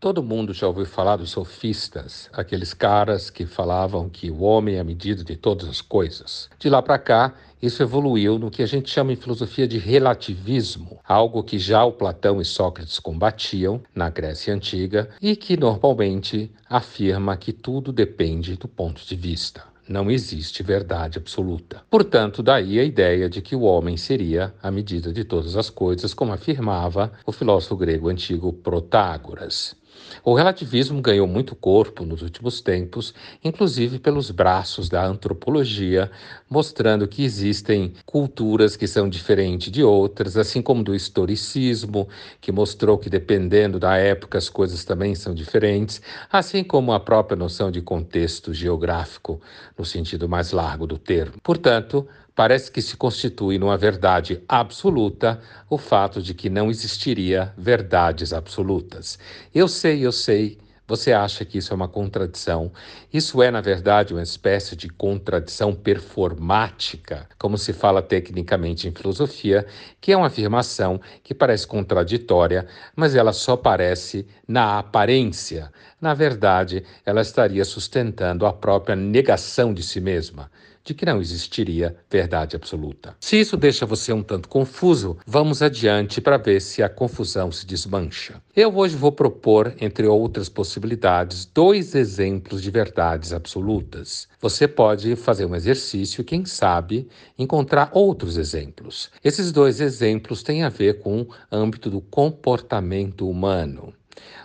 Todo mundo já ouviu falar dos sofistas, aqueles caras que falavam que o homem é a medida de todas as coisas. De lá para cá, isso evoluiu no que a gente chama em filosofia de relativismo, algo que já o Platão e Sócrates combatiam na Grécia Antiga e que normalmente afirma que tudo depende do ponto de vista. Não existe verdade absoluta. Portanto, daí a ideia de que o homem seria a medida de todas as coisas, como afirmava o filósofo grego antigo Protágoras. O relativismo ganhou muito corpo nos últimos tempos, inclusive pelos braços da antropologia, mostrando que existem culturas que são diferentes de outras, assim como do historicismo, que mostrou que dependendo da época as coisas também são diferentes, assim como a própria noção de contexto geográfico, no sentido mais largo do termo. Portanto, parece que se constitui numa verdade absoluta o fato de que não existiria verdades absolutas. Eu sei, eu sei, você acha que isso é uma contradição. Isso é, na verdade, uma espécie de contradição performática, como se fala tecnicamente em filosofia, que é uma afirmação que parece contraditória, mas ela só parece na aparência. Na verdade, ela estaria sustentando a própria negação de si mesma de que não existiria verdade absoluta. Se isso deixa você um tanto confuso, vamos adiante para ver se a confusão se desmancha. Eu hoje vou propor, entre outras possibilidades, dois exemplos de verdades absolutas. Você pode fazer um exercício e, quem sabe, encontrar outros exemplos. Esses dois exemplos têm a ver com o âmbito do comportamento humano.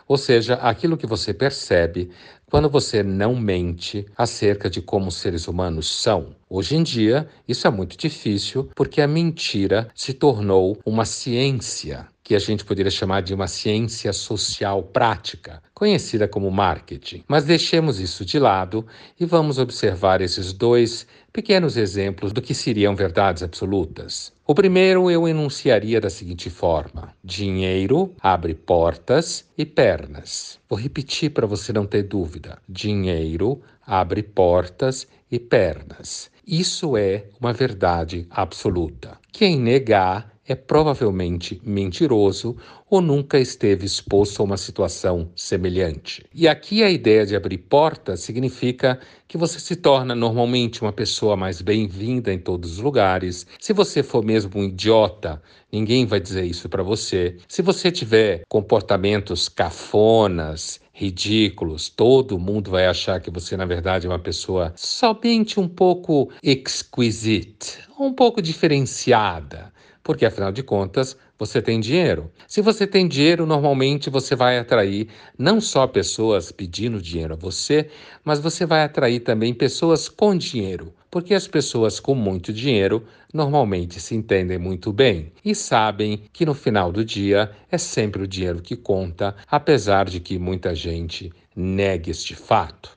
Ou seja, aquilo que você percebe quando você não mente acerca de como os seres humanos são. Hoje em dia, isso é muito difícil porque a mentira se tornou uma ciência que a gente poderia chamar de uma ciência social prática, conhecida como marketing. Mas deixemos isso de lado e vamos observar esses dois pequenos exemplos do que seriam verdades absolutas. O primeiro eu enunciaria da seguinte forma: dinheiro abre portas e pernas. Vou repetir para você não ter dúvida: dinheiro abre portas e pernas. Isso é uma verdade absoluta. Quem negar é provavelmente mentiroso ou nunca esteve exposto a uma situação semelhante. E aqui a ideia de abrir portas significa que você se torna normalmente uma pessoa mais bem-vinda em todos os lugares. Se você for mesmo um idiota, ninguém vai dizer isso para você. Se você tiver comportamentos cafonas, ridículos, todo mundo vai achar que você, na verdade, é uma pessoa somente um pouco exquisite, um pouco diferenciada porque afinal de contas você tem dinheiro. Se você tem dinheiro, normalmente você vai atrair não só pessoas pedindo dinheiro a você, mas você vai atrair também pessoas com dinheiro, porque as pessoas com muito dinheiro normalmente se entendem muito bem e sabem que no final do dia é sempre o dinheiro que conta, apesar de que muita gente negue este fato.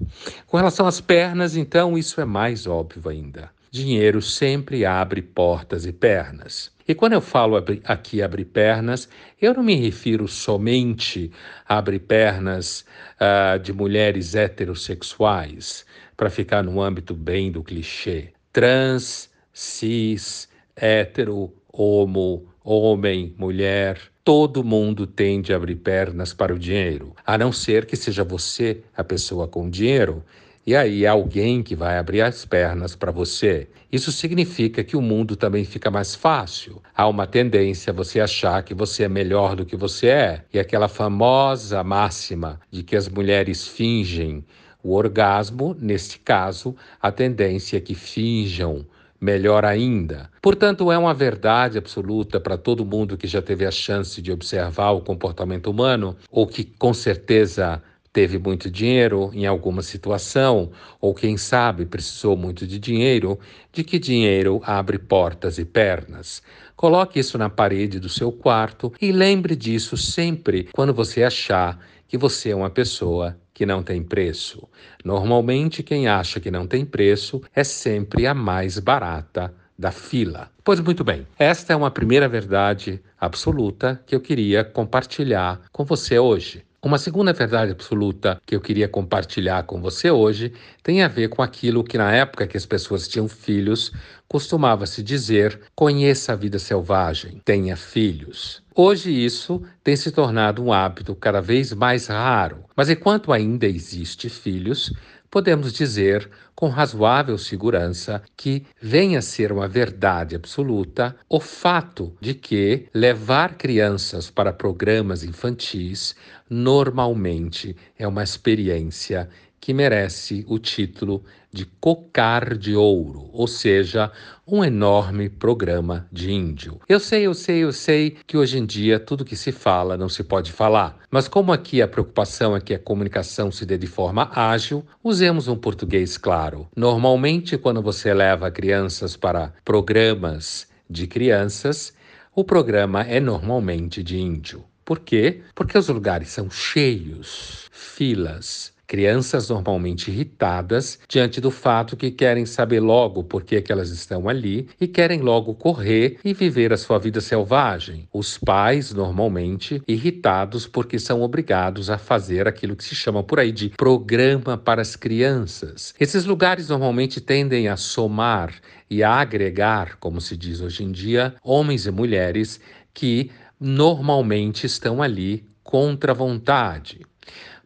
Com relação às pernas, então, isso é mais óbvio ainda. Dinheiro sempre abre portas e pernas. E quando eu falo aqui abrir pernas, eu não me refiro somente a abrir pernas uh, de mulheres heterossexuais, para ficar no âmbito bem do clichê. Trans, cis, hétero, homo, homem, mulher, todo mundo tende a abrir pernas para o dinheiro, a não ser que seja você a pessoa com dinheiro e aí alguém que vai abrir as pernas para você. Isso significa que o mundo também fica mais fácil. Há uma tendência a você achar que você é melhor do que você é. E aquela famosa máxima de que as mulheres fingem o orgasmo, neste caso, a tendência é que finjam melhor ainda. Portanto, é uma verdade absoluta para todo mundo que já teve a chance de observar o comportamento humano ou que com certeza teve muito dinheiro em alguma situação, ou quem sabe precisou muito de dinheiro, de que dinheiro abre portas e pernas. Coloque isso na parede do seu quarto e lembre disso sempre quando você achar que você é uma pessoa que não tem preço. Normalmente, quem acha que não tem preço é sempre a mais barata da fila. Pois muito bem, esta é uma primeira verdade absoluta que eu queria compartilhar com você hoje. Uma segunda verdade absoluta que eu queria compartilhar com você hoje tem a ver com aquilo que na época que as pessoas tinham filhos costumava se dizer: conheça a vida selvagem, tenha filhos. Hoje isso tem se tornado um hábito cada vez mais raro, mas enquanto ainda existe filhos, podemos dizer com razoável segurança que venha a ser uma verdade absoluta o fato de que levar crianças para programas infantis normalmente é uma experiência que merece o título de Cocar de Ouro, ou seja, um enorme programa de índio. Eu sei, eu sei, eu sei que hoje em dia tudo que se fala não se pode falar, mas como aqui a preocupação é que a comunicação se dê de forma ágil, usemos um português claro. Normalmente, quando você leva crianças para programas de crianças, o programa é normalmente de índio. Por quê? Porque os lugares são cheios, filas, Crianças normalmente irritadas diante do fato que querem saber logo por que, que elas estão ali e querem logo correr e viver a sua vida selvagem. Os pais, normalmente, irritados porque são obrigados a fazer aquilo que se chama por aí de programa para as crianças. Esses lugares normalmente tendem a somar e a agregar, como se diz hoje em dia, homens e mulheres que normalmente estão ali contra a vontade.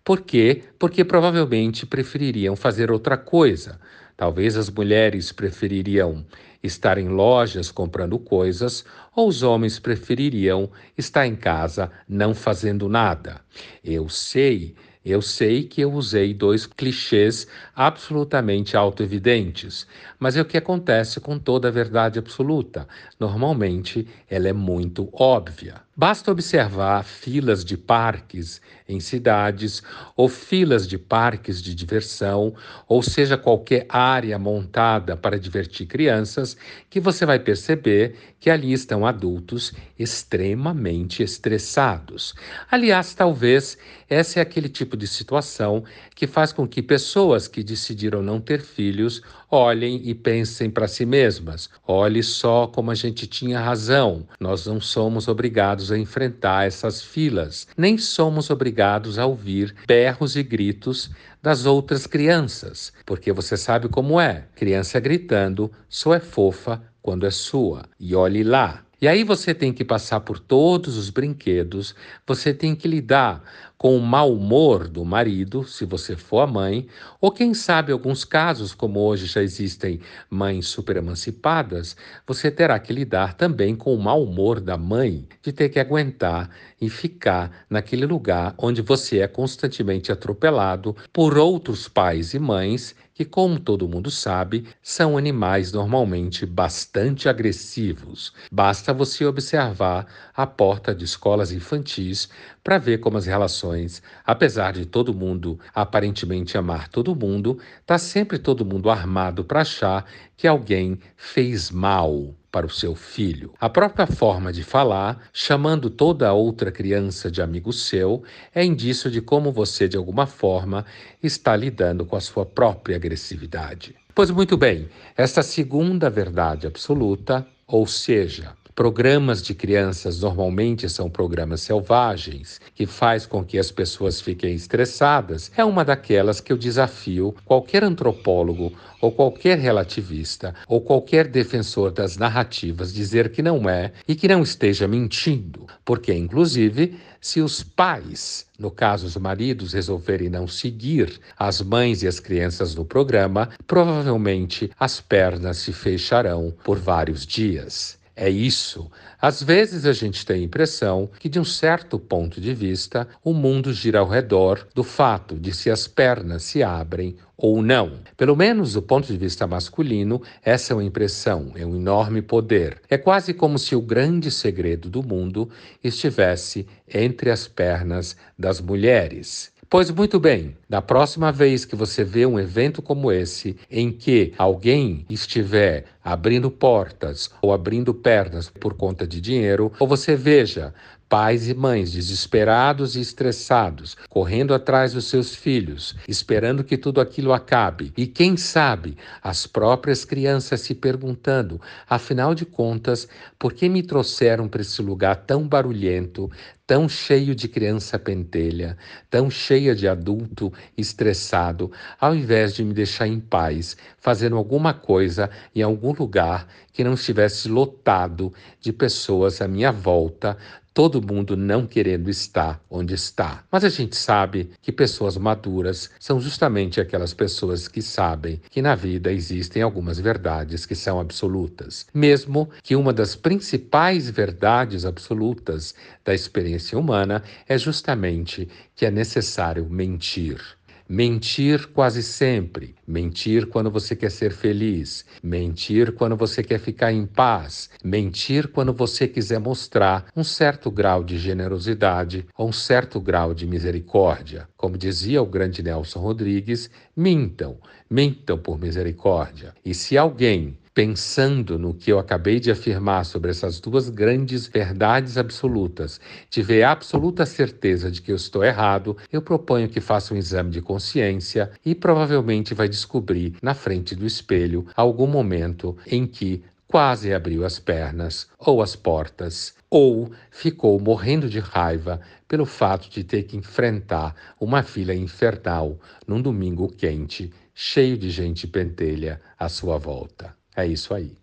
Por quê? Porque provavelmente prefeririam fazer outra coisa. Talvez as mulheres prefeririam estar em lojas comprando coisas, ou os homens prefeririam estar em casa não fazendo nada. Eu sei eu sei que eu usei dois clichês absolutamente autoevidentes, mas é o que acontece com toda a verdade absoluta. Normalmente, ela é muito óbvia. Basta observar filas de parques em cidades, ou filas de parques de diversão, ou seja, qualquer área montada para divertir crianças, que você vai perceber que ali estão adultos extremamente estressados. Aliás, talvez essa é aquele tipo de situação que faz com que pessoas que decidiram não ter filhos olhem e pensem para si mesmas: olhe só como a gente tinha razão, nós não somos obrigados a enfrentar essas filas, nem somos obrigados a ouvir berros e gritos das outras crianças, porque você sabe como é: criança gritando só é fofa quando é sua. E olhe lá. E aí você tem que passar por todos os brinquedos, você tem que lidar com o mau humor do marido, se você for a mãe, ou quem sabe alguns casos, como hoje já existem mães super emancipadas, você terá que lidar também com o mau humor da mãe, de ter que aguentar e ficar naquele lugar onde você é constantemente atropelado por outros pais e mães que, como todo mundo sabe, são animais normalmente bastante agressivos. Basta você observar a porta de escolas infantis para ver como as relações, apesar de todo mundo aparentemente amar todo mundo, está sempre todo mundo armado para achar que alguém fez mal para o seu filho. A própria forma de falar, chamando toda outra criança de amigo seu, é indício de como você, de alguma forma, está lidando com a sua própria agressividade. Pois muito bem, esta segunda verdade absoluta, ou seja, Programas de crianças normalmente são programas selvagens, que faz com que as pessoas fiquem estressadas. É uma daquelas que eu desafio qualquer antropólogo ou qualquer relativista ou qualquer defensor das narrativas dizer que não é e que não esteja mentindo, porque inclusive se os pais, no caso os maridos, resolverem não seguir as mães e as crianças no programa, provavelmente as pernas se fecharão por vários dias. É isso. Às vezes a gente tem a impressão que, de um certo ponto de vista, o mundo gira ao redor do fato de se as pernas se abrem ou não. Pelo menos do ponto de vista masculino, essa é uma impressão, é um enorme poder. É quase como se o grande segredo do mundo estivesse entre as pernas das mulheres. Pois muito bem, da próxima vez que você vê um evento como esse, em que alguém estiver abrindo portas ou abrindo pernas por conta de dinheiro, ou você veja Pais e mães desesperados e estressados, correndo atrás dos seus filhos, esperando que tudo aquilo acabe. E quem sabe, as próprias crianças se perguntando: afinal de contas, por que me trouxeram para esse lugar tão barulhento, tão cheio de criança pentelha, tão cheia de adulto estressado, ao invés de me deixar em paz, fazendo alguma coisa em algum lugar que não estivesse lotado de pessoas à minha volta, todo mundo não querendo estar onde está. Mas a gente sabe que pessoas maduras são justamente aquelas pessoas que sabem que na vida existem algumas verdades que são absolutas, mesmo que uma das principais verdades absolutas da experiência humana é justamente que é necessário mentir. Mentir quase sempre. Mentir quando você quer ser feliz. Mentir quando você quer ficar em paz. Mentir quando você quiser mostrar um certo grau de generosidade ou um certo grau de misericórdia. Como dizia o grande Nelson Rodrigues, mintam, mintam por misericórdia. E se alguém pensando no que eu acabei de afirmar sobre essas duas grandes verdades absolutas, tiver absoluta certeza de que eu estou errado, eu proponho que faça um exame de consciência e provavelmente vai descobrir na frente do espelho algum momento em que quase abriu as pernas ou as portas, ou ficou morrendo de raiva pelo fato de ter que enfrentar uma fila infernal num domingo quente, cheio de gente pentelha à sua volta. É isso aí.